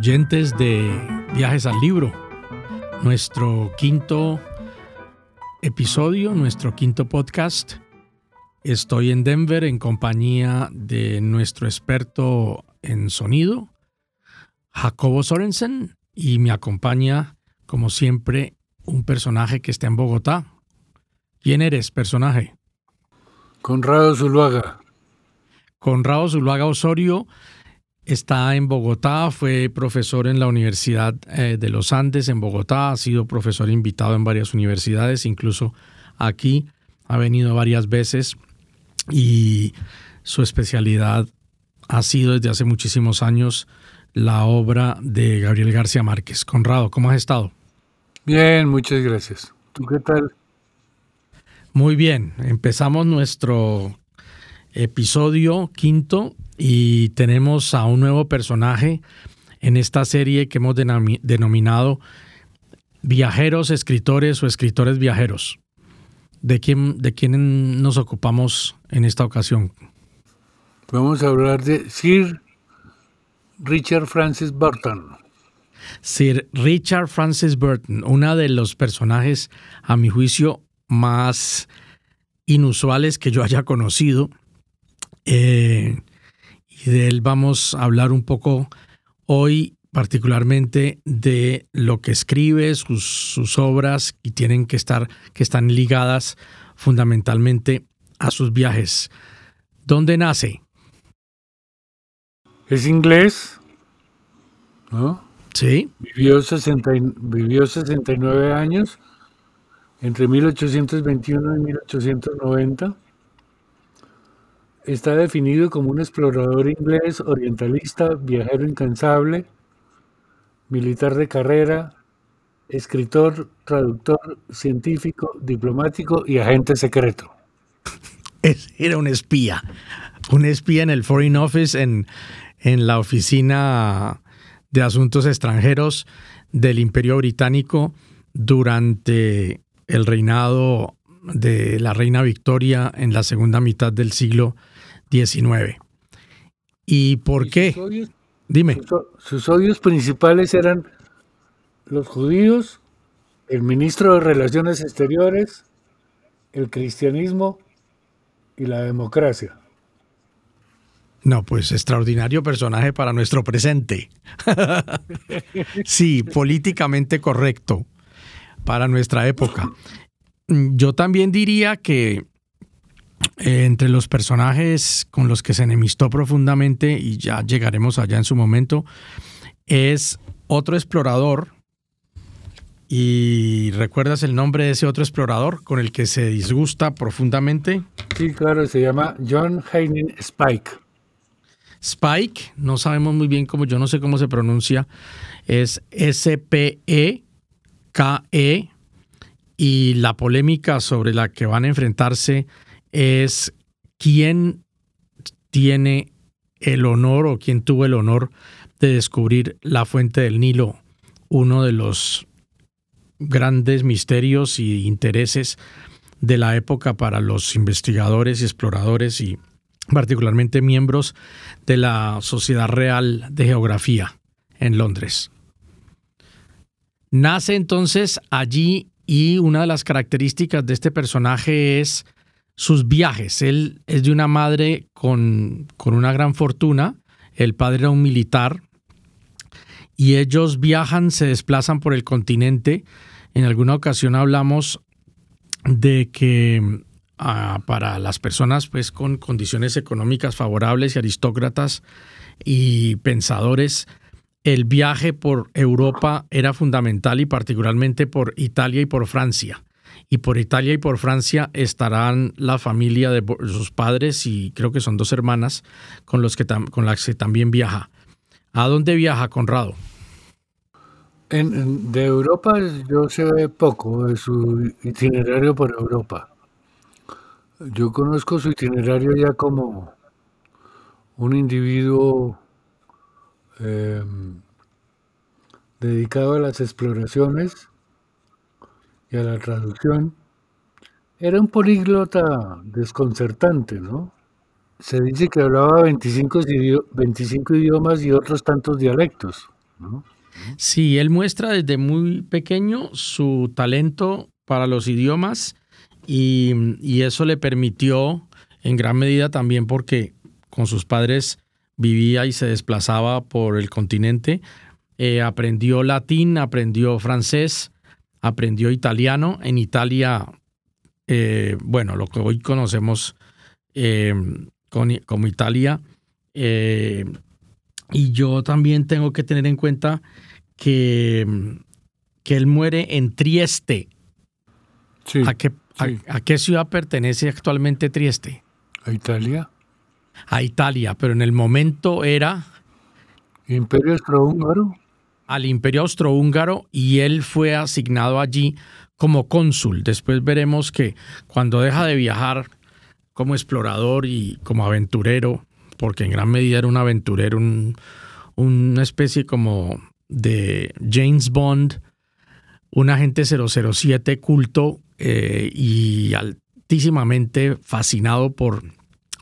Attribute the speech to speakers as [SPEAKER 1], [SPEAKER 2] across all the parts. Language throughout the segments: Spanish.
[SPEAKER 1] oyentes de Viajes al Libro, nuestro quinto episodio, nuestro quinto podcast. Estoy en Denver en compañía de nuestro experto en sonido, Jacobo Sorensen, y me acompaña, como siempre, un personaje que está en Bogotá. ¿Quién eres, personaje?
[SPEAKER 2] Conrado Zuluaga.
[SPEAKER 1] Conrado Zuluaga Osorio Está en Bogotá, fue profesor en la Universidad eh, de los Andes en Bogotá, ha sido profesor invitado en varias universidades, incluso aquí ha venido varias veces y su especialidad ha sido desde hace muchísimos años la obra de Gabriel García Márquez. Conrado, ¿cómo has estado?
[SPEAKER 2] Bien, muchas gracias. ¿Tú qué tal?
[SPEAKER 1] Muy bien, empezamos nuestro episodio quinto y tenemos a un nuevo personaje en esta serie que hemos denominado Viajeros, Escritores o Escritores Viajeros. ¿De quién, ¿De quién nos ocupamos en esta ocasión?
[SPEAKER 2] Vamos a hablar de Sir Richard Francis Burton.
[SPEAKER 1] Sir Richard Francis Burton, uno de los personajes, a mi juicio, más inusuales que yo haya conocido. Eh, y de él vamos a hablar un poco hoy particularmente de lo que escribe, sus, obras y tienen que estar, que están ligadas fundamentalmente a sus viajes. ¿Dónde nace?
[SPEAKER 2] Es inglés, ¿no?
[SPEAKER 1] Sí.
[SPEAKER 2] Vivió, 60, vivió 69 años entre 1821 y 1890 Está definido como un explorador inglés, orientalista, viajero incansable, militar de carrera, escritor, traductor, científico, diplomático y agente secreto.
[SPEAKER 1] Era un espía, un espía en el Foreign Office, en, en la oficina de asuntos extranjeros del Imperio Británico durante el reinado de la reina Victoria en la segunda mitad del siglo 19. ¿Y por qué? Dime.
[SPEAKER 2] Sus, odios principales eran los judíos, el ministro de Relaciones Exteriores, el cristianismo y la democracia.
[SPEAKER 1] No, pues extraordinario personaje para nuestro presente. sí, políticamente correcto para nuestra época. Yo también diría que eh, entre los personajes con los que se enemistó profundamente, y ya llegaremos allá en su momento, es otro explorador. ¿Y recuerdas el nombre de ese otro explorador con el que se disgusta profundamente?
[SPEAKER 2] Sí, claro, se llama John Haining Spike.
[SPEAKER 1] Spike, no sabemos muy bien cómo, yo no sé cómo se pronuncia, es S-P-E-K-E, -E, y la polémica sobre la que van a enfrentarse es quién tiene el honor o quién tuvo el honor de descubrir la fuente del Nilo, uno de los grandes misterios y intereses de la época para los investigadores y exploradores y particularmente miembros de la Sociedad Real de Geografía en Londres. Nace entonces allí y una de las características de este personaje es sus viajes. Él es de una madre con, con una gran fortuna, el padre era un militar, y ellos viajan, se desplazan por el continente. En alguna ocasión hablamos de que ah, para las personas pues, con condiciones económicas favorables y aristócratas y pensadores, el viaje por Europa era fundamental y particularmente por Italia y por Francia y por Italia y por Francia estarán la familia de sus padres y creo que son dos hermanas con, los que con las que también viaja. ¿A dónde viaja Conrado?
[SPEAKER 2] De Europa yo sé poco de su itinerario por Europa. Yo conozco su itinerario ya como un individuo em, dedicado a las exploraciones y a la traducción. Era un políglota desconcertante, ¿no? Se dice que hablaba 25, 25 idiomas y otros tantos dialectos, ¿no?
[SPEAKER 1] Sí, él muestra desde muy pequeño su talento para los idiomas y, eso le permitió en gran medida también porque con sus padres vivía y se desplazaba por el continente, eh, aprendió latín, aprendió francés, aprendió italiano. En Italia, eh, bueno, lo que hoy conocemos eh, como Italia. y yo también tengo que tener en cuenta que, que él muere en Trieste.
[SPEAKER 2] Sí.
[SPEAKER 1] ¿A qué ¿A, qué ciudad pertenece actualmente Trieste?
[SPEAKER 2] A Italia.
[SPEAKER 1] A Italia, pero en el momento era...
[SPEAKER 2] Imperio Austrohúngaro.
[SPEAKER 1] Al Imperio Austrohúngaro y él fue asignado allí como cónsul. Después veremos que cuando deja de viajar como explorador y como aventurero, porque en gran medida era un aventurero, una especie como de James Bond, un agente 007 culto eh, y altísimamente fascinado por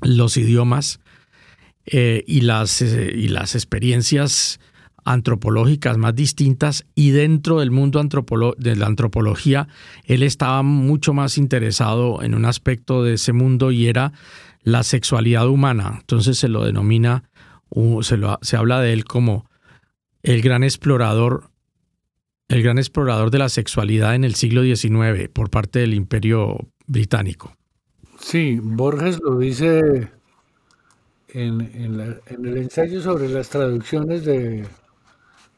[SPEAKER 1] los idiomas eh, y, las, eh, y las experiencias antropológicas más distintas y dentro del mundo de la antropología él estaba mucho más interesado en un aspecto de ese mundo y era la sexualidad humana. Entonces se lo denomina, se, se habla de él como el gran explorador el gran explorador de la sexualidad en el siglo XIX por parte del Imperio Británico.
[SPEAKER 2] Sí, Borges lo dice en, el ensayo sobre las traducciones de,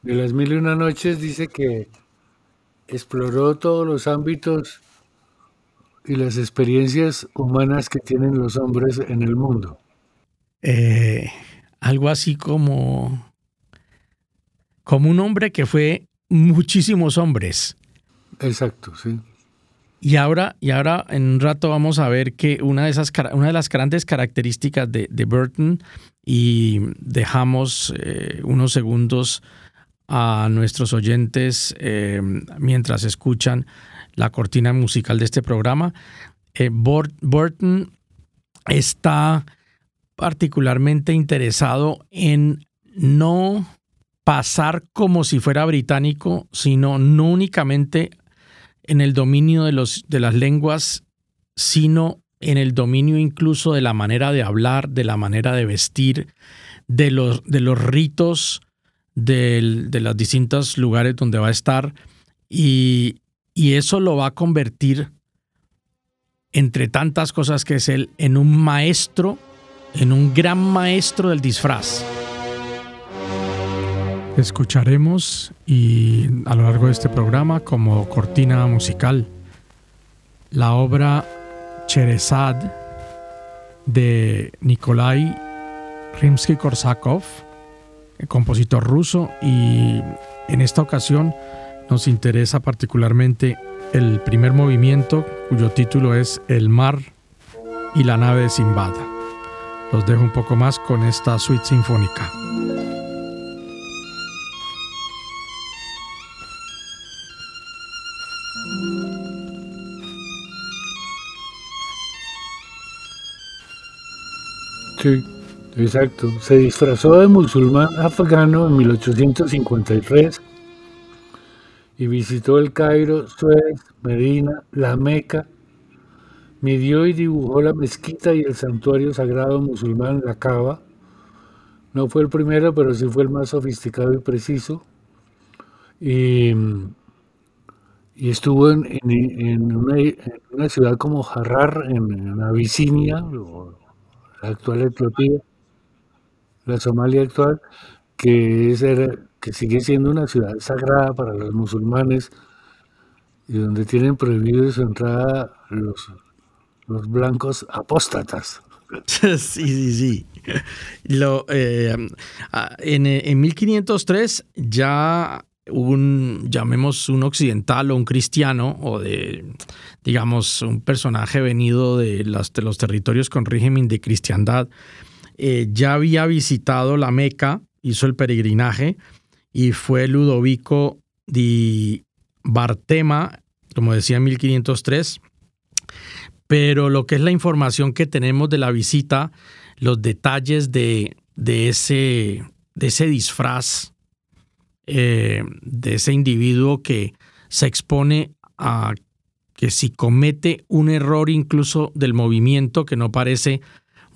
[SPEAKER 2] de Las Mil y Una Noches, dice que exploró todos los ámbitos y las experiencias humanas que tienen los hombres en el mundo.
[SPEAKER 1] Eh, algo así como, como un hombre que fue muchísimos hombres.
[SPEAKER 2] Exacto, sí.
[SPEAKER 1] Y ahora, y ahora en un rato vamos a ver que una de, esas, una de las grandes características de, Burton, y dejamos eh, unos segundos a nuestros oyentes eh, mientras escuchan la cortina musical de este programa, eh, Burton está particularmente interesado en no pasar como si fuera británico, sino no únicamente en el dominio de, los, de las lenguas, sino en el dominio incluso de la manera de hablar, de la manera de vestir, de los, de los ritos de, de los distintos lugares donde va a estar. Y, y eso lo va a convertir, entre tantas cosas que es él, en un maestro, en un gran maestro del disfraz. Escucharemos y a lo largo de este programa como cortina musical la obra Cherezad de Nikolai Rimsky-Korsakov, compositor ruso, y en esta ocasión nos interesa particularmente el primer movimiento cuyo título es El mar y la nave de Simbad. Los dejo un poco más con esta suite sinfónica.
[SPEAKER 2] Exacto. Se disfrazó de musulmán afgano en 1853 y visitó el Cairo, Suez, Medina, la Meca. Midió y dibujó la mezquita y el santuario sagrado musulmán, la Kaaba. No fue el primero, pero sí fue el más sofisticado y preciso. Y, estuvo en, una, ciudad como Harrar, en, en Abisinia, la actual Etiopía, la Somalia actual, que, es, que sigue siendo una ciudad sagrada para los musulmanes y donde tienen prohibido su entrada los, los blancos apóstatas.
[SPEAKER 1] Sí, sí, sí. Lo, eh, en, en 1503 ya un, llamemos un occidental o un cristiano, o de, digamos, un personaje venido de, los territorios con régimen de cristiandad, eh, ya había visitado la Meca, hizo el peregrinaje, y fue Ludovico di Bartema, como decía en 1503, pero lo que es la información que tenemos de la visita, los detalles de, de, ese, de ese disfraz, eh, de ese individuo que se expone a que si comete un error incluso del movimiento que no parece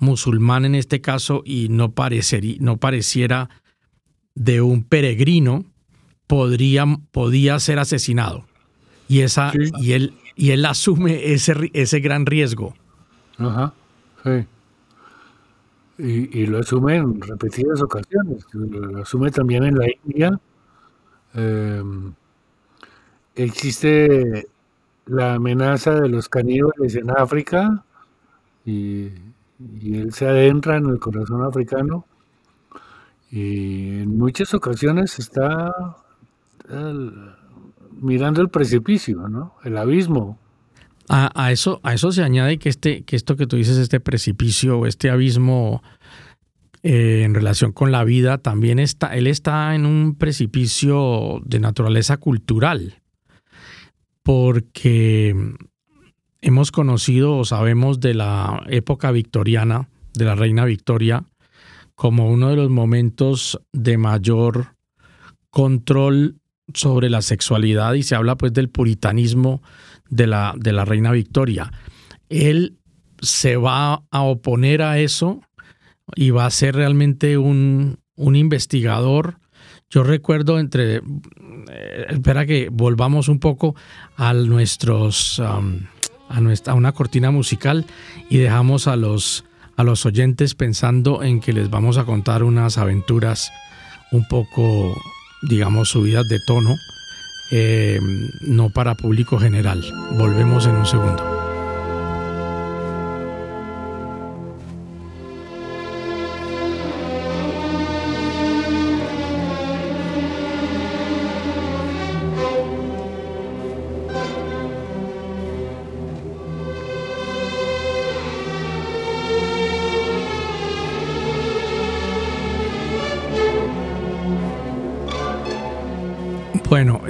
[SPEAKER 1] musulmán en este caso y no, parecería, no pareciera de un peregrino, podría, podía ser asesinado. Y, esa, y, él, y él asume ese, ese gran riesgo.
[SPEAKER 2] Ajá, sí. Y, lo asume en repetidas ocasiones. Lo asume también en la India. Em, existe la amenaza de los caníbales en África y, él se adentra en el corazón africano y en muchas ocasiones está mirando el precipicio, ¿no? El abismo.
[SPEAKER 1] A, eso, a eso se añade que, este, que esto que tú dices, este precipicio o este abismo eh, en relación con la vida, también está, él está en un precipicio de naturaleza cultural, porque hemos conocido o sabemos de la época victoriana, de la reina Victoria, como uno de los momentos de mayor control sobre la sexualidad y se habla pues del puritanismo de la, de la reina Victoria. Él se va a oponer a eso y va a ser realmente un, un investigador. Yo recuerdo entre, eh, espera que volvamos un poco a nuestros, a, nuestra, a una cortina musical y dejamos a los, a los oyentes pensando en que les vamos a contar unas aventuras un poco digamos, subidas de tono, eh, no para público general. Volvemos en un segundo.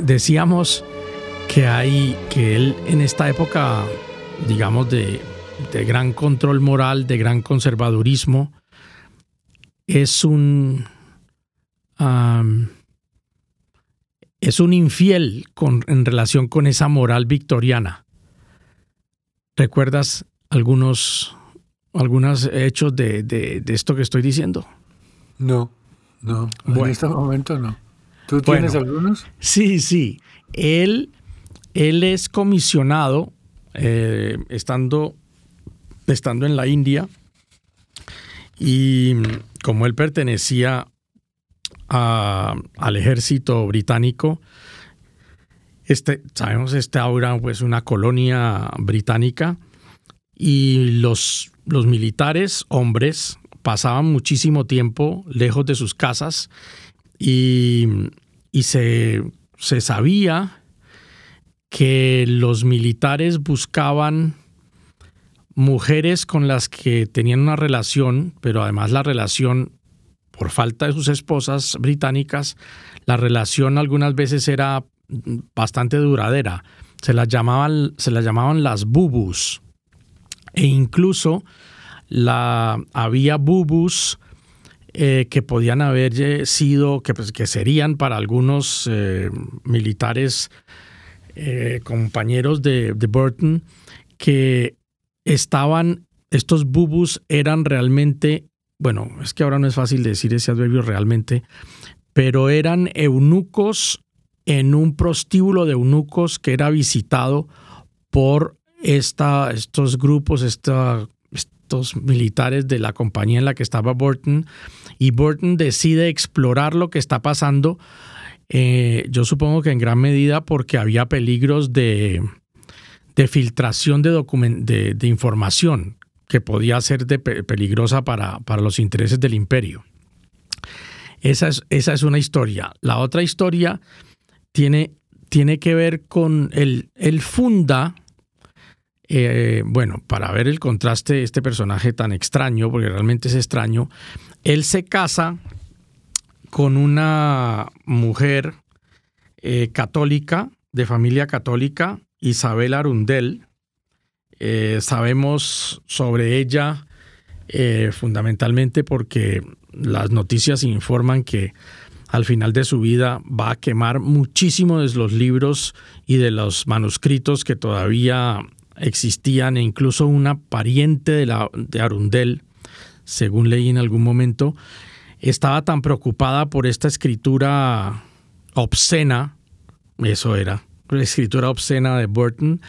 [SPEAKER 1] Decíamos que hay, que él en esta época, digamos, de, gran control moral, de gran conservadurismo, es un, es un infiel con, en relación con esa moral victoriana. ¿Recuerdas algunos, algunos hechos de, esto que estoy diciendo?
[SPEAKER 2] No, no, en este momento no. ¿Tú tienes algunos?
[SPEAKER 1] Sí, sí. Él, él es comisionado, eh, estando, estando en la India, y como él pertenecía al ejército británico, este, sabemos, esta ahora pues una colonia británica, y los, los militares, hombres, pasaban muchísimo tiempo lejos de sus casas y, se, sabía que los militares buscaban mujeres con las que tenían una relación, pero además la relación, por falta de sus esposas británicas, la relación algunas veces era bastante duradera. Se las llamaban, se las llamaban las bubus. E incluso la, había bubus eh, que podían haber sido, que, pues, que serían para algunos eh, militares eh, compañeros de, Burton, que estaban, estos bubus eran realmente, bueno, es que ahora no es fácil decir ese adverbio realmente, pero eran eunucos en un prostíbulo de eunucos que era visitado por esta, estos grupos, esta militares de la compañía en la que estaba Burton y Burton decide explorar lo que está pasando, eh, yo supongo que en gran medida porque había peligros de, de filtración de, de, información que podía ser peligrosa para, para, los intereses del imperio. Esa es, esa es una historia. La otra historia tiene, tiene que ver con el, el funda, eh, bueno, para ver el contraste de este personaje tan extraño, porque realmente es extraño, él se casa con una mujer eh, católica, de familia católica, Isabel Arundel. Eh, sabemos sobre ella fundamentalmente porque las noticias informan que al final de su vida va a quemar muchísimos de los libros y de los manuscritos que todavía existían e incluso una pariente de, la, de Arundel, según leí en algún momento, estaba tan preocupada por esta escritura obscena, eso era, la escritura obscena de Burton,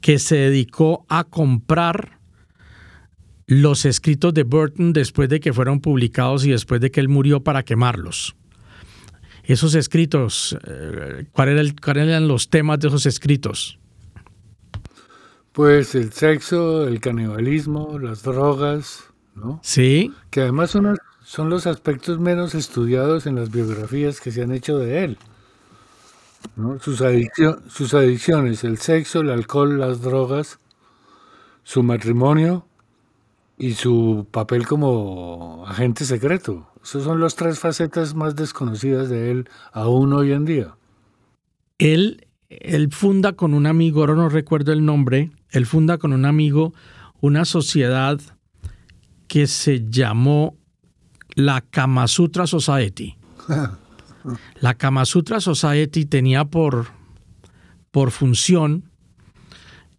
[SPEAKER 1] que se dedicó a comprar los escritos de Burton después de que fueron publicados y después de que él murió para quemarlos. Esos escritos, eh, ¿cuáles eran los temas de esos escritos?
[SPEAKER 2] Pues el sexo, el canibalismo, las drogas, ¿no?
[SPEAKER 1] Sí.
[SPEAKER 2] Que además son, son los aspectos menos estudiados en las biografías que se han hecho de él. Sus, sus adicciones, el sexo, el alcohol, las drogas, su matrimonio y su papel como agente secreto. Esas son las tres facetas más desconocidas de él aún hoy en día.
[SPEAKER 1] Él, él funda con un amigo, ahora no recuerdo el nombre, él funda con un amigo una sociedad que se llamó la Kama Sutra Society. La Kama Sutra Society tenía por, por función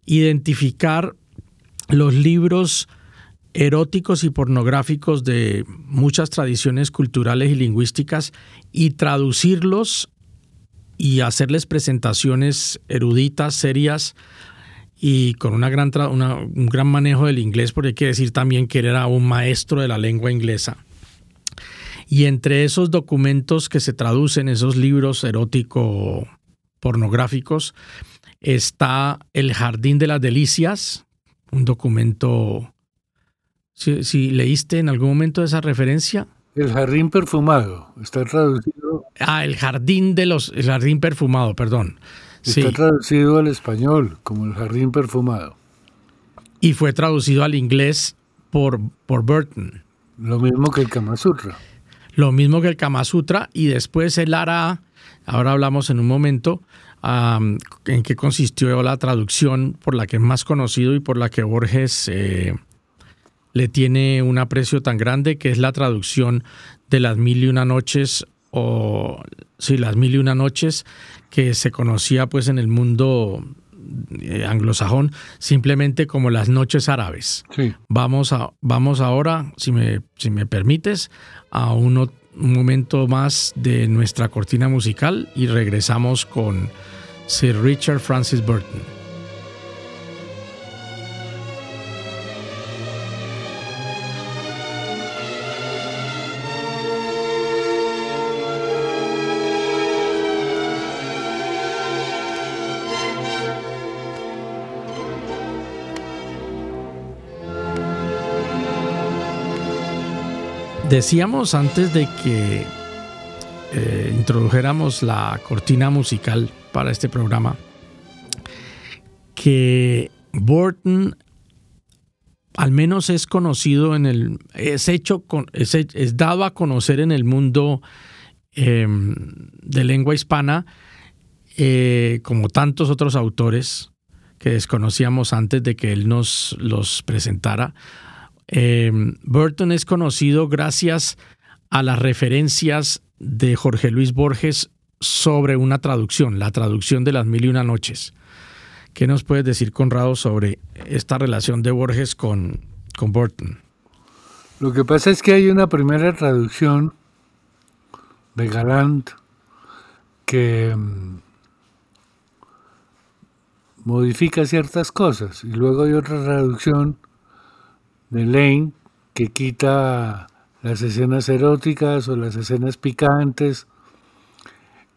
[SPEAKER 1] identificar los libros eróticos y pornográficos de muchas tradiciones culturales y lingüísticas y traducirlos y hacerles presentaciones eruditas, serias y con una gran un gran manejo del inglés, porque hay que decir también que era un maestro de la lengua inglesa. Y entre esos documentos que se traducen, esos libros erótico pornográficos, está El Jardín de las Delicias, un documento si, leíste en algún momento esa referencia.
[SPEAKER 2] El jardín perfumado, está traducido.
[SPEAKER 1] Ah, el jardín de los, el jardín perfumado, perdón.
[SPEAKER 2] Está traducido al español como el jardín perfumado.
[SPEAKER 1] Y fue traducido al inglés por, por Burton.
[SPEAKER 2] Lo mismo que el Kama Sutra.
[SPEAKER 1] Lo mismo que el Kama Sutra y después el hará, ahora hablamos en un momento, en qué consistió la traducción por la que es más conocido y por la que Borges eh, le tiene un aprecio tan grande que es la traducción de las mil y una noches o sí, las mil y una noches que se conocía pues en el mundo eh, anglosajón simplemente como las noches árabes. Vamos, a, vamos ahora, si me, si me permites, a un momento más de nuestra cortina musical y regresamos con Sir Richard Francis Burton. Decíamos antes de que eh, introdujéramos la cortina musical para este programa que Burton al menos es conocido en el es hecho es, es dado a conocer en el mundo em, de lengua hispana eh, como tantos otros autores que desconocíamos antes de que él nos los presentara eh, Burton es conocido gracias a las referencias de Jorge Luis Borges sobre una traducción, la traducción de las mil y una noches. ¿Qué nos puedes decir, Conrado, sobre esta relación de Borges con, con Burton?
[SPEAKER 2] Lo que pasa es que hay una primera traducción de Galant que mm, modifica ciertas cosas y luego hay otra traducción de que quita las escenas eróticas o las escenas picantes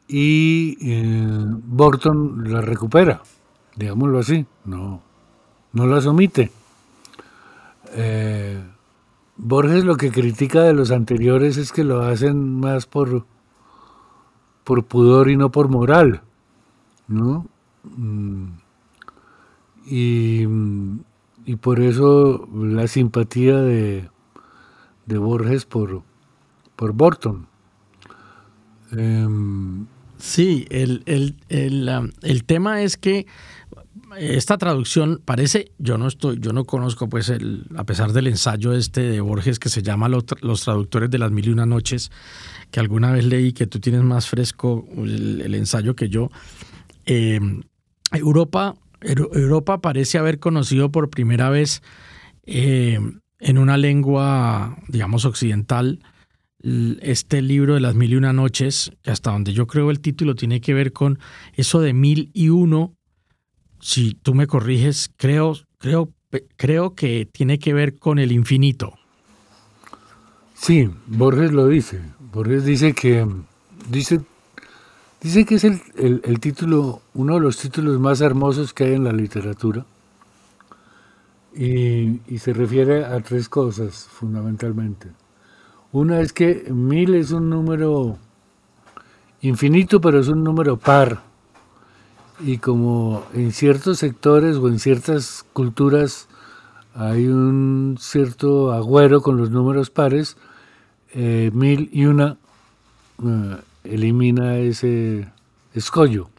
[SPEAKER 2] y eh, Burton las recupera, digámoslo así, no, no las omite. Eh, Borges lo que critica de los anteriores es que lo hacen más por, por pudor y no por moral. ¿no? Mm, y, y por eso la simpatía de, de Borges por, por Burton.
[SPEAKER 1] Em, sí, el, el, el, el, tema es que esta traducción parece, yo no estoy, yo no conozco, pues, el, a pesar del ensayo este de Borges que se llama Los, traductores de las mil y una noches, que alguna vez leí que tú tienes más fresco el, ensayo que yo. Em, Europa, Europa parece haber conocido por primera vez em, en una lengua, digamos, occidental, este libro de las mil y una noches, que hasta donde yo creo el título tiene que ver con eso de mil y uno si tú me corriges, creo, creo, creo que tiene que ver con el infinito.
[SPEAKER 2] Sí, Borges lo dice. Borges dice que dice, dice que es el, el, título, uno de los títulos más hermosos que hay en la literatura. Y, se refiere a tres cosas fundamentalmente. Una es que mil es un número infinito, pero es un número par y como en ciertos sectores o en ciertas culturas hay un cierto agüero con los números pares, eh, mil y una eh, elimina ese escollo.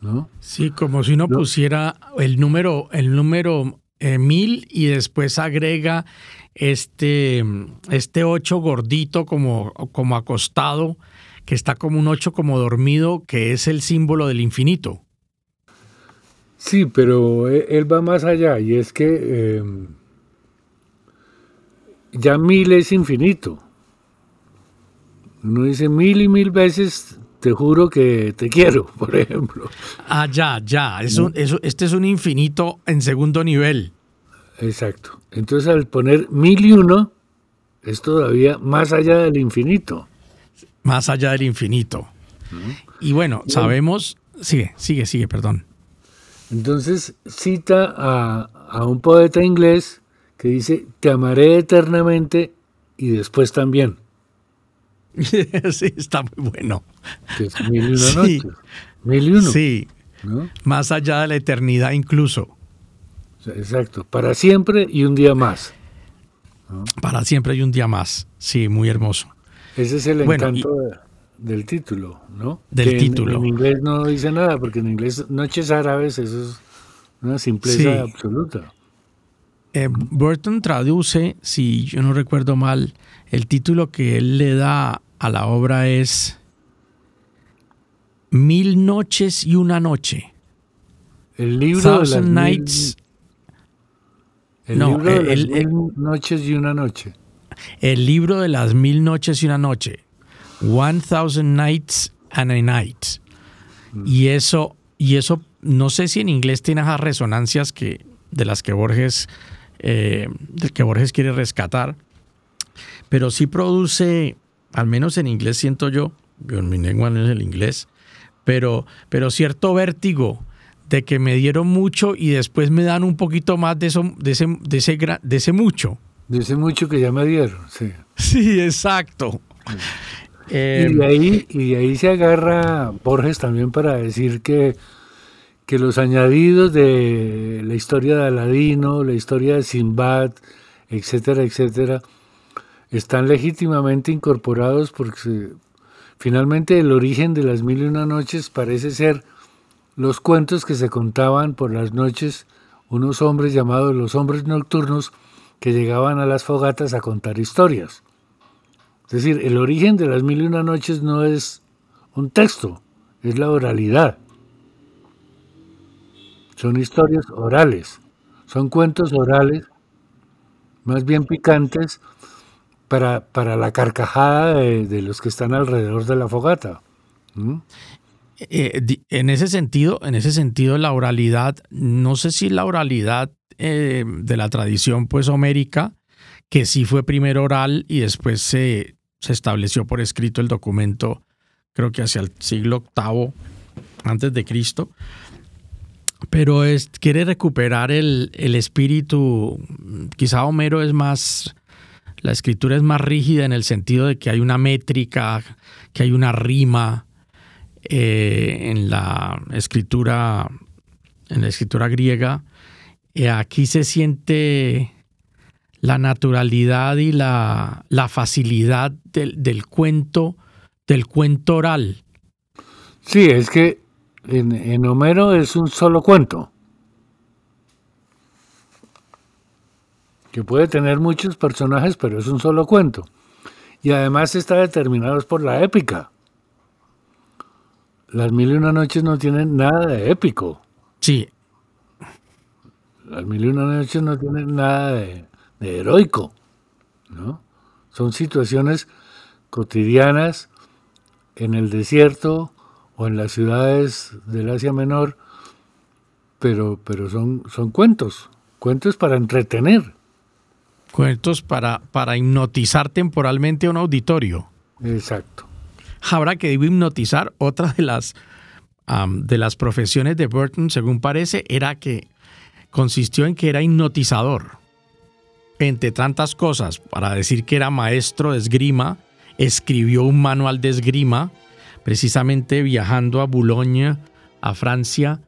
[SPEAKER 2] ¿no?
[SPEAKER 1] Sí, como si uno pusiera el número, el número eh, mil y después agrega este, este ocho gordito como, como acostado que está como un 8 como dormido, que es el símbolo del infinito.
[SPEAKER 2] Sí, pero e, él va más allá y es que em, ya mil es infinito. Uno dice mil y mil veces, te juro que te quiero, por ejemplo.
[SPEAKER 1] Ah, ya, ya. este es un infinito en segundo nivel.
[SPEAKER 2] Exacto. Entonces al poner mil y uno, es todavía más allá del infinito
[SPEAKER 1] más allá del infinito. Y bueno, sabemos, sigue, sigue, sigue, perdón.
[SPEAKER 2] Entonces cita a, un poeta inglés que dice, te amaré eternamente y después también.
[SPEAKER 1] sí, está muy bueno.
[SPEAKER 2] Que es mil y una noches. Mil y uno.
[SPEAKER 1] Sí. Más allá de la eternidad incluso.
[SPEAKER 2] Exacto. Para siempre y un día más.
[SPEAKER 1] Para siempre y un día más. Sí, muy hermoso.
[SPEAKER 2] Ese es el encanto del título, ¿no?
[SPEAKER 1] Del título.
[SPEAKER 2] En, inglés no dice nada, porque en inglés noches árabes eso es una simpleza absoluta.
[SPEAKER 1] Eh, Burton traduce, si yo no recuerdo mal, el título que él le da a la obra es Mil noches y una noche.
[SPEAKER 2] El libro de las Nights. el libro de las mil noches y una noche.
[SPEAKER 1] El libro de las mil noches y una noche. One Thousand Nights and a Night. Y eso, y eso, no sé si en inglés tiene esas resonancias que, de las que Borges, eh, que Borges quiere rescatar, pero sí produce, al menos en inglés siento yo, en mi lengua no es el inglés, pero, pero cierto vértigo de que me dieron mucho y después me dan un poquito más de, eso, de, ese, de, ese, de ese mucho.
[SPEAKER 2] Dice mucho que ya me dieron, sí.
[SPEAKER 1] Sí, exacto.
[SPEAKER 2] y, de ahí, y ahí se agarra Borges también para decir que, que los añadidos de la historia de Aladino, la historia de Simbad, etcétera, etcétera, están legítimamente incorporados porque finalmente el origen de las mil y una noches parece ser los cuentos que se contaban por las noches unos hombres llamados los hombres nocturnos, que llegaban a las fogatas a contar historias. Es decir, el origen de las mil y una noches no es un texto, es la oralidad. Son historias orales, son cuentos orales, más bien picantes, para, para la carcajada de, los que están alrededor de la fogata.
[SPEAKER 1] Eh, en ese sentido, en ese sentido, la oralidad, no sé si la oralidad eh, de la tradición pues homérica, que sí fue primero oral y después se, se estableció por escrito el documento, creo que hacia el siglo VIII antes de Cristo. Pero es, quiere recuperar el, el espíritu, quizá Homero es más, la escritura es más rígida en el sentido de que hay una métrica, que hay una rima, eh, en la escritura, en la escritura griega, eh, aquí se siente la naturalidad y la, la facilidad del, del, cuento, del cuento oral.
[SPEAKER 2] Sí, es que en, en Homero es un solo cuento. que puede tener muchos personajes, pero es un solo cuento. Y además está determinado por la épica. Las mil y una noches no tienen nada de épico.
[SPEAKER 1] Sí.
[SPEAKER 2] Las mil y una noches no tienen nada de, de heroico. ¿no? Son situaciones cotidianas en el desierto o en las ciudades del Asia Menor, pero, pero son, son cuentos, cuentos para entretener.
[SPEAKER 1] Cuentos para, para hipnotizar temporalmente a un auditorio.
[SPEAKER 2] Exacto.
[SPEAKER 1] Ahora que hipnotizar, otra de las, um, de las profesiones de Burton, según parece, era que consistió en que era hipnotizador. Entre tantas cosas, para decir que era maestro de esgrima, escribió un manual de esgrima, precisamente viajando a Boulogne, a Francia,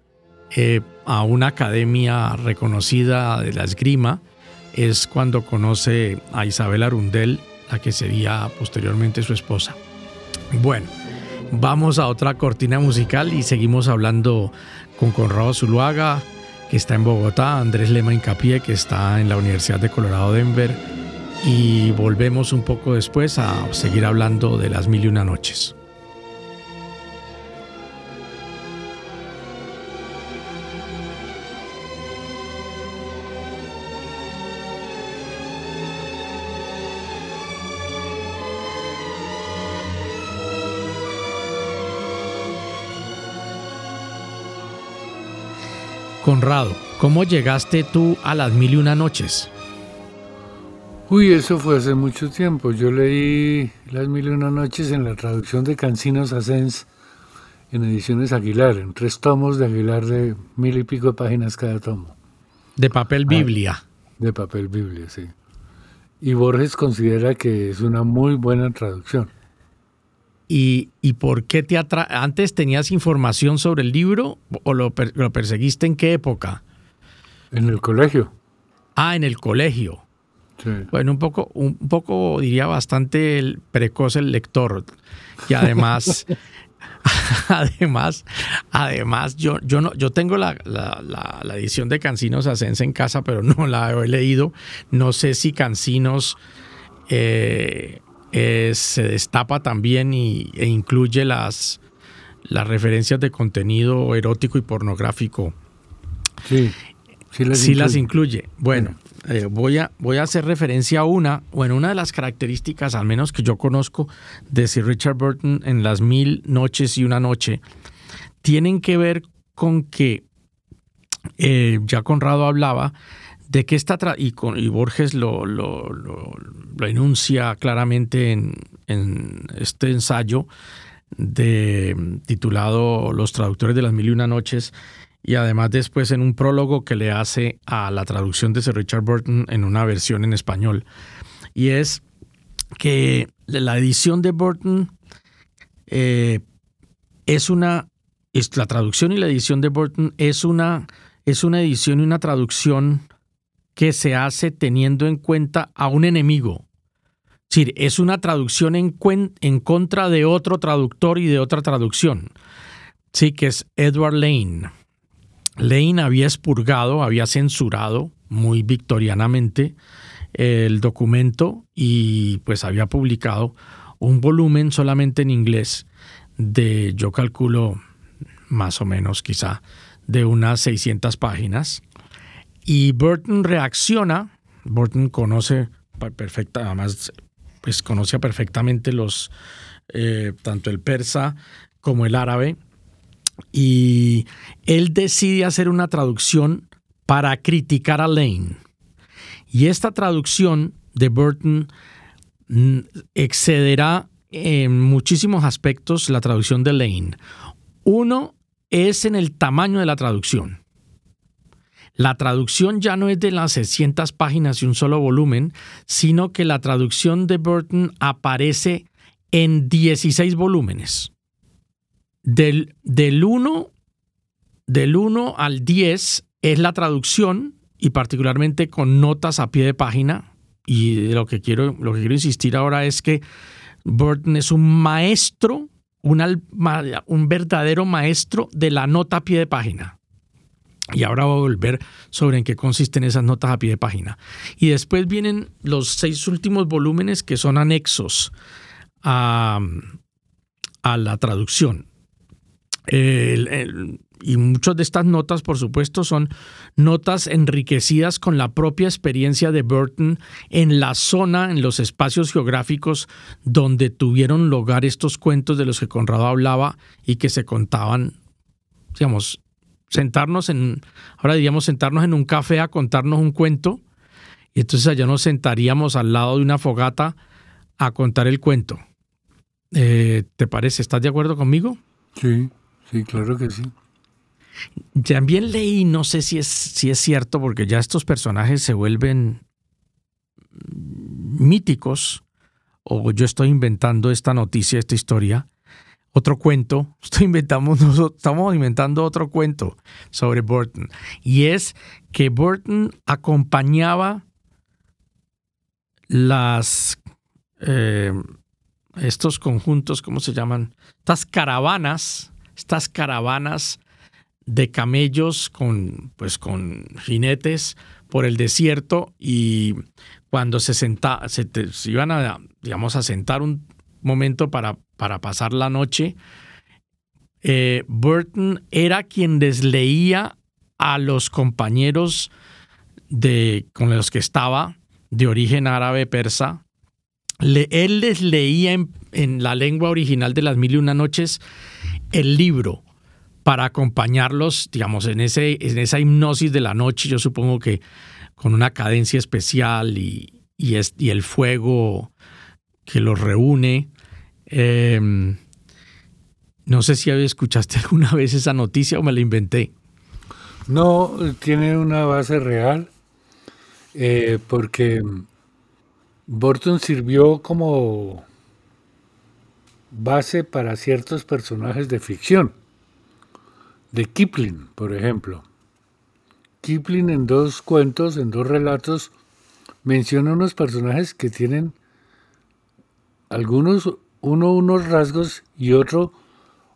[SPEAKER 1] eh, a una academia reconocida de la esgrima, es cuando conoce a Isabel Arundel, la que sería posteriormente su esposa. Bueno, vamos a otra cortina musical y seguimos hablando con Conrado Zuluaga, que está en Bogotá, Andrés Lema Incapié, que está en la Universidad de Colorado Denver, y volvemos un poco después a seguir hablando de las mil y una noches. Conrado, ¿cómo llegaste tú a las mil y una noches?
[SPEAKER 2] Uy, eso fue hace mucho tiempo. Yo leí Las Mil y Una Noches en la traducción de Cancinos Asens en ediciones Aguilar, en tres tomos de Aguilar de mil y pico de páginas cada tomo.
[SPEAKER 1] De papel Biblia.
[SPEAKER 2] Ah, de papel Biblia, sí. Y Borges considera que es una muy buena traducción.
[SPEAKER 1] ¿Y, y por qué te atra ¿Antes tenías información sobre el libro o lo, per lo perseguiste en qué época?
[SPEAKER 2] En el colegio.
[SPEAKER 1] Ah, en el colegio.
[SPEAKER 2] Sí.
[SPEAKER 1] Bueno, un poco, un poco diría bastante el precoz el lector. Y además, además, además, yo, yo no, yo tengo la, la, la, la edición de Cancinos Ascense en casa, pero no la he leído. No sé si Cancinos eh, eh, se destapa también y, e incluye las, las referencias de contenido erótico y pornográfico.
[SPEAKER 2] Sí, sí las,
[SPEAKER 1] sí incluye. las incluye. Bueno, eh, voy, a, voy a hacer referencia a una, bueno, una de las características, al menos que yo conozco, de Sir Richard Burton en Las Mil Noches y una Noche, tienen que ver con que, eh, ya Conrado hablaba, de que esta, y, con, y, Borges lo, lo, lo, lo enuncia claramente en, en, este ensayo titulado Los traductores de las mil y una noches, y además después en un prólogo que le hace a la traducción de Sir Richard Burton en una versión en español. Y es que la edición de Burton eh, es una, es la traducción y la edición de Burton es una, es una edición y una traducción que se hace teniendo en cuenta a un enemigo. Es decir, es una traducción en, en contra de otro traductor y de otra traducción. Sí, que es Edward Lane. Lane había expurgado, había censurado muy victorianamente el documento y pues había publicado un volumen solamente en inglés de, yo calculo más o menos quizá, de unas 600 páginas y Burton reacciona, Burton conoce perfecta, además pues perfectamente los, eh, tanto el persa como el árabe, y él decide hacer una traducción para criticar a Lane. Y esta traducción de Burton mm, excederá en muchísimos aspectos la traducción de Lane. Uno es en el tamaño de la traducción. La traducción ya no es de las 600 páginas y un solo volumen, sino que la traducción de Burton aparece en 16 volúmenes. Del, del 1 del 1 al 10 es la traducción y particularmente con notas a pie de página. Y lo que quiero, lo que quiero insistir ahora es que Burton es un maestro, un, un verdadero maestro de la nota a pie de página. Y ahora voy a volver sobre en qué consisten esas notas a pie de página. Y después vienen los seis últimos volúmenes que son anexos a, a la traducción. y muchas de estas notas, por supuesto, son notas enriquecidas con la propia experiencia de Burton en la zona, en los espacios geográficos donde tuvieron lugar estos cuentos de los que Conrado hablaba y que se contaban, digamos, sentarnos en, ahora diríamos sentarnos en un café a contarnos un cuento, y entonces allá nos sentaríamos al lado de una fogata a contar el cuento. Eh, ¿Te parece? ¿Estás de acuerdo conmigo?
[SPEAKER 2] Sí, sí, claro que sí.
[SPEAKER 1] También leí, no sé si es, si es cierto, porque ya estos personajes se vuelven míticos, o yo estoy inventando esta noticia, esta historia, otro cuento, estamos inventando otro cuento sobre Burton, y es que Burton acompañaba las, eh, estos conjuntos, ¿cómo se llaman? Estas caravanas, estas caravanas de camellos con, pues, con jinetes por el desierto y cuando se, senta, se, se iban a, digamos, a sentar un momento para para pasar la noche, eh, Burton era quien les leía a los compañeros de, con los que estaba, de origen árabe persa. él les leía en, la lengua original de las mil y una noches el libro para acompañarlos, digamos, en, ese, en esa hipnosis de la noche, yo supongo que con una cadencia especial y, y el fuego que los reúne. Em, no sé si escuchaste alguna vez esa noticia o me la inventé.
[SPEAKER 2] No, tiene una base real, eh, porque Burton sirvió como base para ciertos personajes de ficción, de Kipling, por ejemplo. Kipling en dos cuentos, en dos relatos, menciona unos personajes que tienen algunos uno unos rasgos y otro,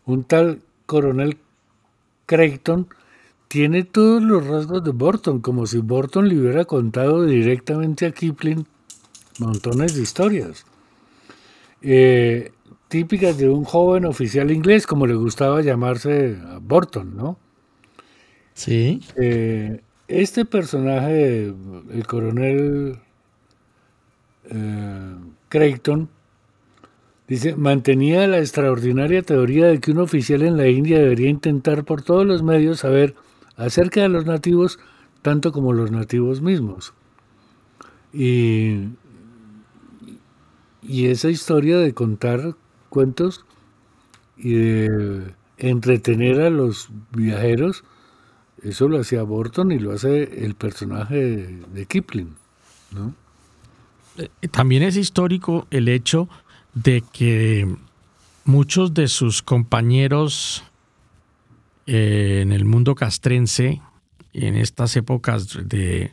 [SPEAKER 2] un tal coronel Creighton, tiene todos los rasgos de Burton, como si Burton le hubiera contado directamente a Kipling montones de historias. Eh, típicas de un joven oficial inglés, como le gustaba llamarse a Burton, ¿no?
[SPEAKER 1] Sí.
[SPEAKER 2] Eh, este personaje, el coronel eh, Creighton, Dice, mantenía la extraordinaria teoría de que un oficial en la India debería intentar por todos los medios saber acerca de los nativos tanto como los nativos mismos. Y, y esa historia de contar cuentos y de entretener a los viajeros, eso lo hacía Burton y lo hace el personaje de, Kipling.
[SPEAKER 1] Eh, también es histórico el hecho de que muchos de sus compañeros eh, en el mundo castrense, en estas épocas de,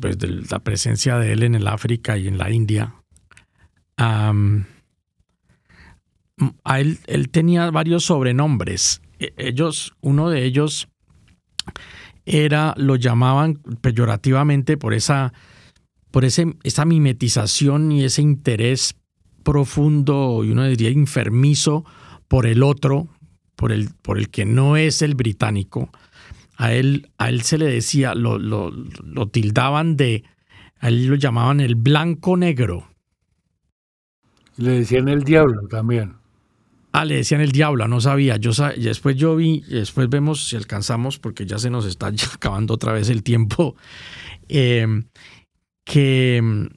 [SPEAKER 1] pues de la presencia de él en el África y en la India, él, él, tenía varios sobrenombres. E, ellos, uno de ellos era, lo llamaban peyorativamente por esa por ese, esa mimetización y ese interés profundo y uno diría enfermizo por el otro, por el, por el que no es el británico. A él, a él se le decía, lo, lo, lo tildaban de, a él lo llamaban el blanco negro.
[SPEAKER 2] Le decían el diablo también.
[SPEAKER 1] Ah, le decían el diablo, no sabía. Yo después yo vi, después vemos si alcanzamos, porque ya se nos está acabando otra vez el tiempo. Eh, que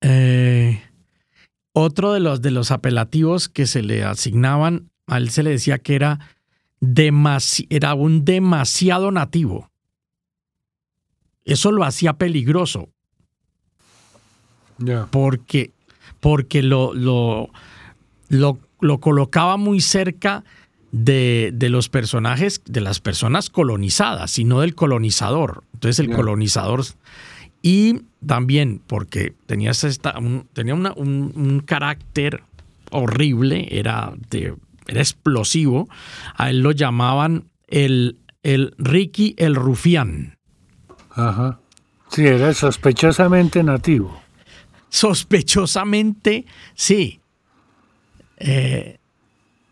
[SPEAKER 1] eh, otro de los, de los apelativos que se le asignaban, a él se le decía que era, era un demasiado nativo. Eso lo hacía peligroso. Porque, porque lo, lo, lo, lo colocaba muy cerca de, de, los personajes, de las personas colonizadas, y no del colonizador. Entonces el colonizador... Y también porque tenía, esta, un, tenía una, un, carácter horrible, era, de, era explosivo. A él lo llamaban el, el Ricky el Rufián.
[SPEAKER 2] Ajá. Sí, era sospechosamente nativo.
[SPEAKER 1] Sospechosamente, sí. Eh,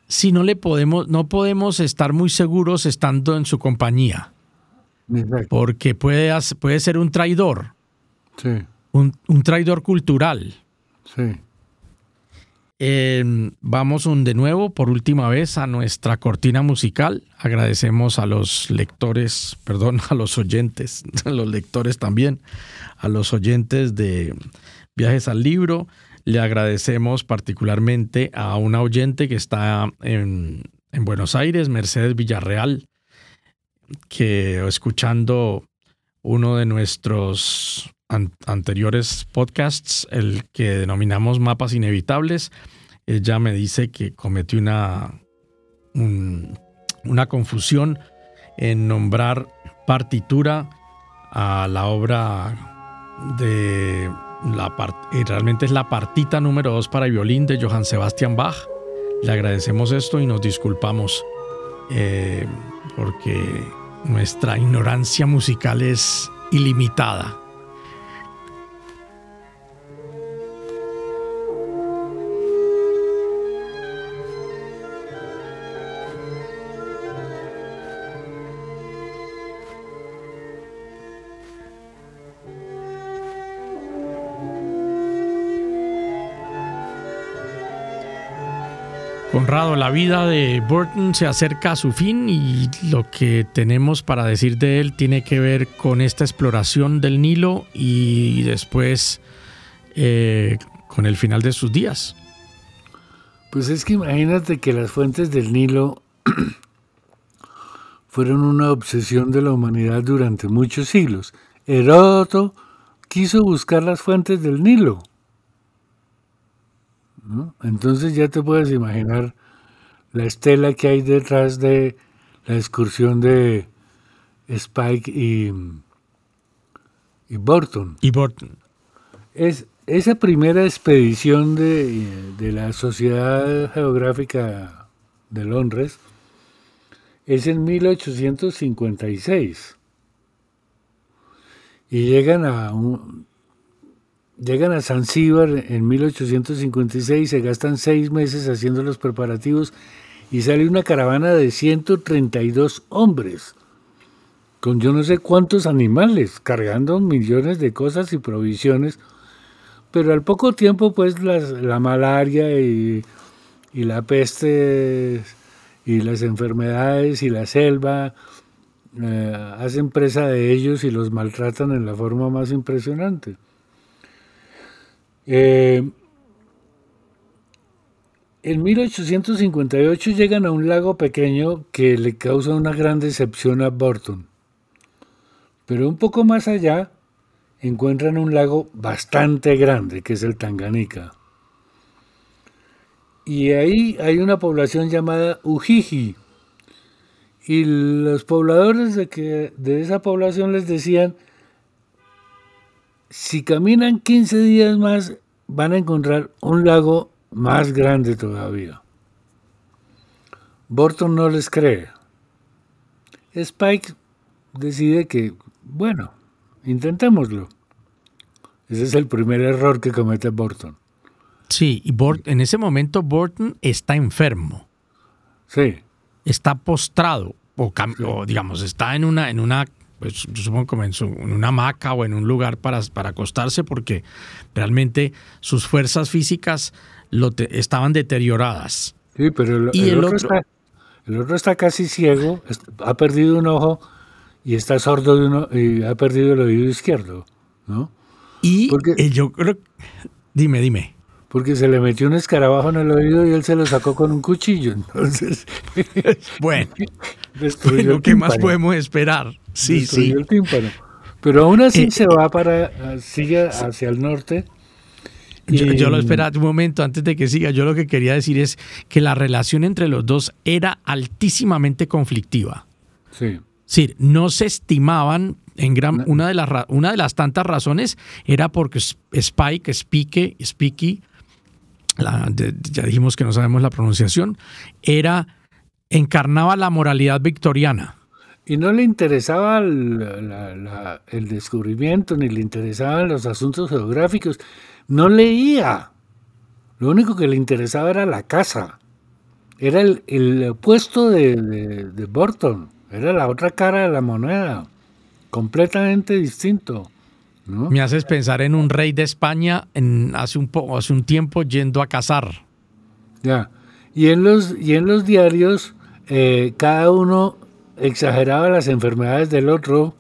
[SPEAKER 1] si no le podemos, no podemos estar muy seguros estando en su compañía. Porque puede, puede ser un traidor.
[SPEAKER 2] Sí.
[SPEAKER 1] Un, traidor cultural.
[SPEAKER 2] Sí.
[SPEAKER 1] Em, vamos un, de nuevo, por última vez, a nuestra cortina musical. Agradecemos a los lectores, perdón, a los oyentes, a los lectores también, a los oyentes de Viajes al Libro. Le agradecemos particularmente a una oyente que está en, Buenos Aires, Mercedes Villarreal, que escuchando uno de nuestros anteriores podcasts, el que denominamos mapas inevitables, ella me dice que cometió una, una confusión en nombrar partitura a la obra de la y realmente es la partita número 2 para violín de Johann Sebastian Bach. Le agradecemos esto y nos disculpamos eh, porque nuestra ignorancia musical es ilimitada. Conrado, la vida de Burton se acerca a su fin y lo que tenemos para decir de él tiene que ver con esta exploración del Nilo y después eh, con el final de sus días.
[SPEAKER 2] Pues es que imagínate que las fuentes del Nilo fueron una obsesión de la humanidad durante muchos siglos. Heródoto quiso buscar las fuentes del Nilo entonces ya te puedes imaginar la estela que hay detrás de la excursión de Spike y, y Burton.
[SPEAKER 1] Y Burton.
[SPEAKER 2] Es, esa primera expedición de, de la Sociedad Geográfica de Londres es en 1856. Y llegan a un, Llegan a Zanzíbar en 1856, se gastan seis meses haciendo los preparativos y sale una caravana de 132 hombres, con yo no sé cuántos animales, cargando millones de cosas y provisiones, pero al poco tiempo pues la malaria y, la peste y las enfermedades y la selva eh, hacen presa de ellos y los maltratan en la forma más impresionante. Eh, en 1858 llegan a un lago pequeño que le causa una gran decepción a Burton. Pero un poco más allá encuentran un lago bastante grande, que es el Tanganica. Y ahí hay una población llamada Ujiji. Y los pobladores de, que, de esa población les decían, si caminan 15 días más, van a encontrar un lago más grande todavía. Burton no les cree. Spike decide que, bueno, intentémoslo. Ese es el primer error que comete Burton.
[SPEAKER 1] Sí, y en ese momento Burton está enfermo.
[SPEAKER 2] Sí.
[SPEAKER 1] Está postrado, o, o digamos, está en una, en una pues yo supongo que en, una hamaca o en un lugar para, para acostarse porque realmente sus fuerzas físicas lo estaban deterioradas.
[SPEAKER 2] Sí, pero el, y el, otro, está, el otro está casi ciego, ha perdido un ojo y está sordo de uno, y ha perdido el oído izquierdo, ¿no?
[SPEAKER 1] Y porque, yo creo... Dime, dime.
[SPEAKER 2] Porque se le metió un escarabajo en el oído y él se lo sacó con un cuchillo, entonces...
[SPEAKER 1] bueno, lo ¿qué más podemos esperar? Sí, sí.
[SPEAKER 2] Pero aún así eh, se va para, sigue hacia el norte
[SPEAKER 1] Yo, lo espera un momento antes de que siga. Yo lo que quería decir es que la relación entre los dos era altísimamente conflictiva.
[SPEAKER 2] Sí.
[SPEAKER 1] Sí, no se estimaban en gran una de las una de las tantas razones era porque Spike, Spike, Spiky, ya dijimos que no sabemos la pronunciación, era encarnaba la moralidad victoriana.
[SPEAKER 2] Y no le interesaba el descubrimiento, ni le interesaban los asuntos geográficos. No leía. Lo único que le interesaba era la casa. Era el, el puesto de, de, Burton. Era la otra cara de la moneda. Completamente distinto.
[SPEAKER 1] Me haces pensar en un rey de España en, hace, un hace un tiempo yendo a cazar.
[SPEAKER 2] Ya. Y en los, y en los diarios, eh, cada uno exageraba las enfermedades del otro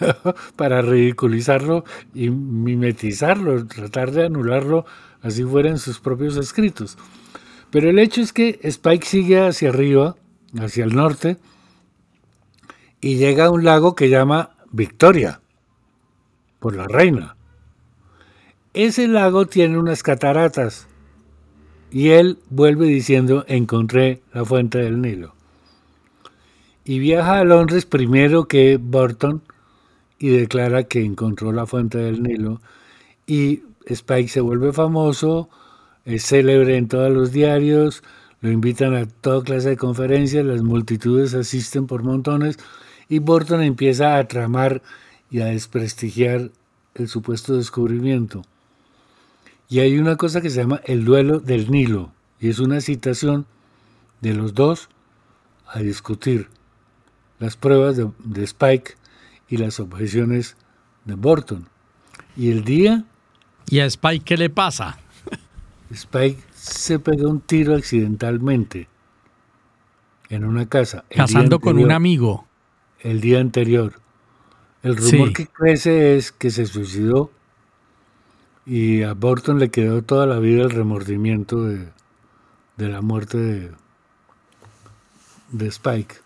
[SPEAKER 2] para ridiculizarlo y mimetizarlo, tratar de anularlo así fueran sus propios escritos. Pero el hecho es que Spike sigue hacia arriba, hacia el norte, y llega a un lago que llama Victoria, por la reina. Ese lago tiene unas cataratas, y él vuelve diciendo, encontré la fuente del Nilo y viaja a Londres primero que Burton y declara que encontró la fuente del Nilo y Spike se vuelve famoso, es célebre en todos los diarios, lo invitan a toda clase de conferencias, las multitudes asisten por montones y Burton empieza a tramar y a desprestigiar el supuesto descubrimiento. Y hay una cosa que se llama el duelo del Nilo, y es una citación de los dos a discutir las pruebas de, Spike y las objeciones de Burton. Y el día...
[SPEAKER 1] ¿Y a Spike qué le pasa?
[SPEAKER 2] Spike se pegó un tiro accidentalmente en una casa.
[SPEAKER 1] Casando con un amigo.
[SPEAKER 2] El día anterior. El rumor que crece es que se suicidó y a Burton le quedó toda la vida el remordimiento de, de la muerte de, de Spike.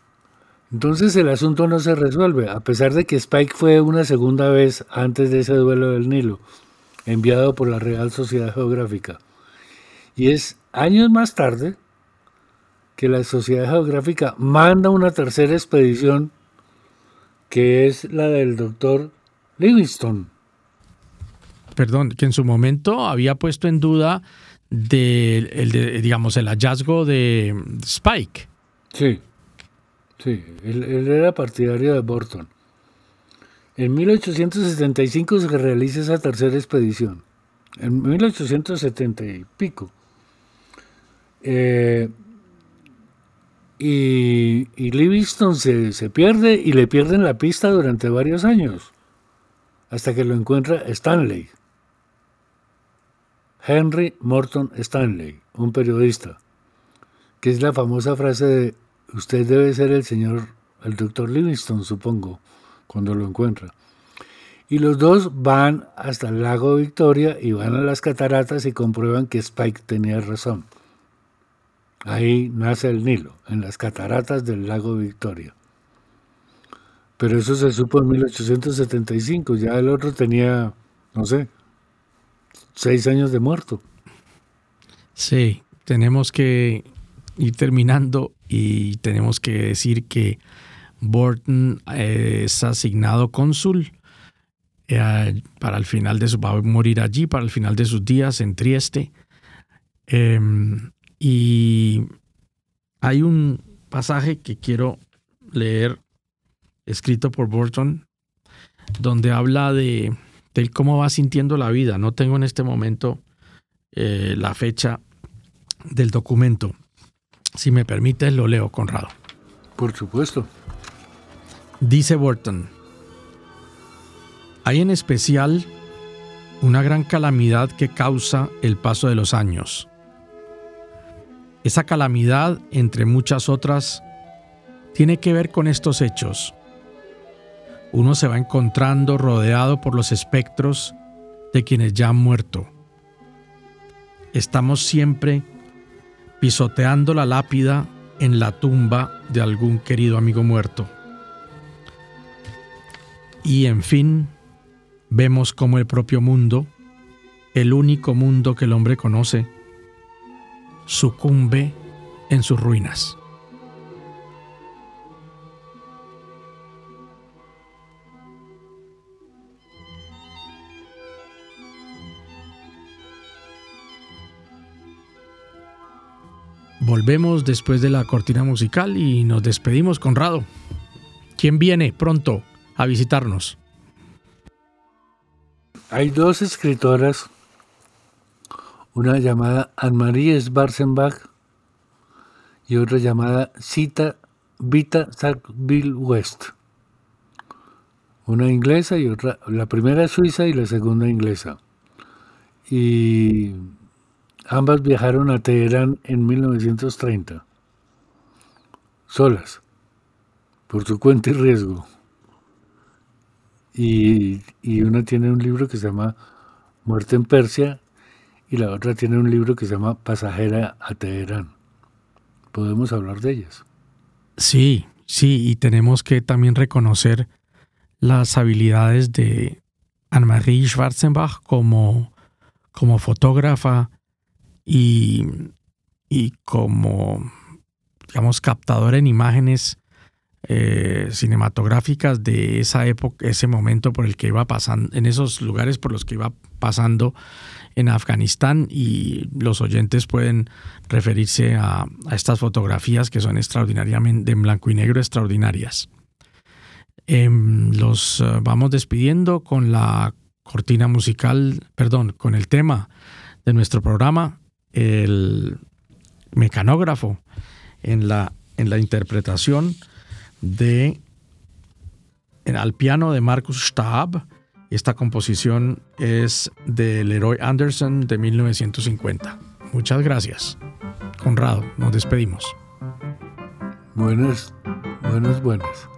[SPEAKER 2] Entonces el asunto no se resuelve, a pesar de que Spike fue una segunda vez antes de ese duelo del Nilo, enviado por la Real Sociedad Geográfica. Y es años más tarde que la Sociedad Geográfica manda una tercera expedición, que es la del doctor Livingstone.
[SPEAKER 1] Perdón, que en su momento había puesto en duda el, digamos, el hallazgo de Spike.
[SPEAKER 2] Sí. Sí, él, era partidario de Burton. En 1875 se realiza esa tercera expedición. En 1870 y pico. Eh, y, y, Livingston se, se, pierde y le pierden la pista durante varios años, hasta que lo encuentra Stanley. Henry Morton Stanley, un periodista, que es la famosa frase de Usted debe ser el señor, el doctor Livingston, supongo, cuando lo encuentra. Y los dos van hasta el lago Victoria y van a las cataratas y comprueban que Spike tenía razón. Ahí nace el Nilo, en las cataratas del lago Victoria. Pero eso se supo en 1875, ya el otro tenía, no sé, seis años de muerto.
[SPEAKER 1] Sí, tenemos que ir terminando y tenemos que decir que Burton es asignado cónsul eh, para el final de su va a morir allí para el final de sus días en Trieste. Em, y hay un pasaje que quiero leer escrito por Burton donde habla de, cómo va sintiendo la vida. No tengo en este momento eh, la fecha del documento si me permites, lo leo, Conrado.
[SPEAKER 2] Por supuesto.
[SPEAKER 1] Dice Burton, hay en especial una gran calamidad que causa el paso de los años. Esa calamidad, entre muchas otras, tiene que ver con estos hechos. Uno se va encontrando rodeado por los espectros de quienes ya han muerto. Estamos siempre pisoteando la lápida en la tumba de algún querido amigo muerto. Y en fin, vemos como el propio mundo, el único mundo que el hombre conoce, sucumbe en sus ruinas. Volvemos después de la cortina musical y nos despedimos, Conrado. ¿Quién viene pronto a visitarnos?
[SPEAKER 2] Hay dos escritoras, una llamada Anne-Marie Schwarzenbach y otra llamada Cita Vita Sackville West. Una inglesa y otra, la primera suiza y la segunda inglesa. Y Ambas viajaron a Teherán en 1930, solas, por su cuenta y riesgo. Y, una tiene un libro que se llama Muerte en Persia y la otra tiene un libro que se llama Pasajera a Teherán. Podemos hablar de ellas.
[SPEAKER 1] Sí, sí, y tenemos que también reconocer las habilidades de Anne-Marie Schwarzenbach como, como fotógrafa, y, como, digamos, captador en imágenes eh, cinematográficas de esa época, ese momento por el que iba pasando, en esos lugares por los que iba pasando en Afganistán y los oyentes pueden referirse a, estas fotografías que son extraordinariamente en blanco y negro extraordinarias. Em, los eh, vamos despidiendo con la cortina musical, perdón, con el tema de nuestro programa el mecanógrafo en la, en la interpretación de al piano de Marcus Stab. Esta composición es de Leroy Anderson de 1950. Muchas gracias. Conrado, nos despedimos.
[SPEAKER 2] Buenas, buenas, buenas.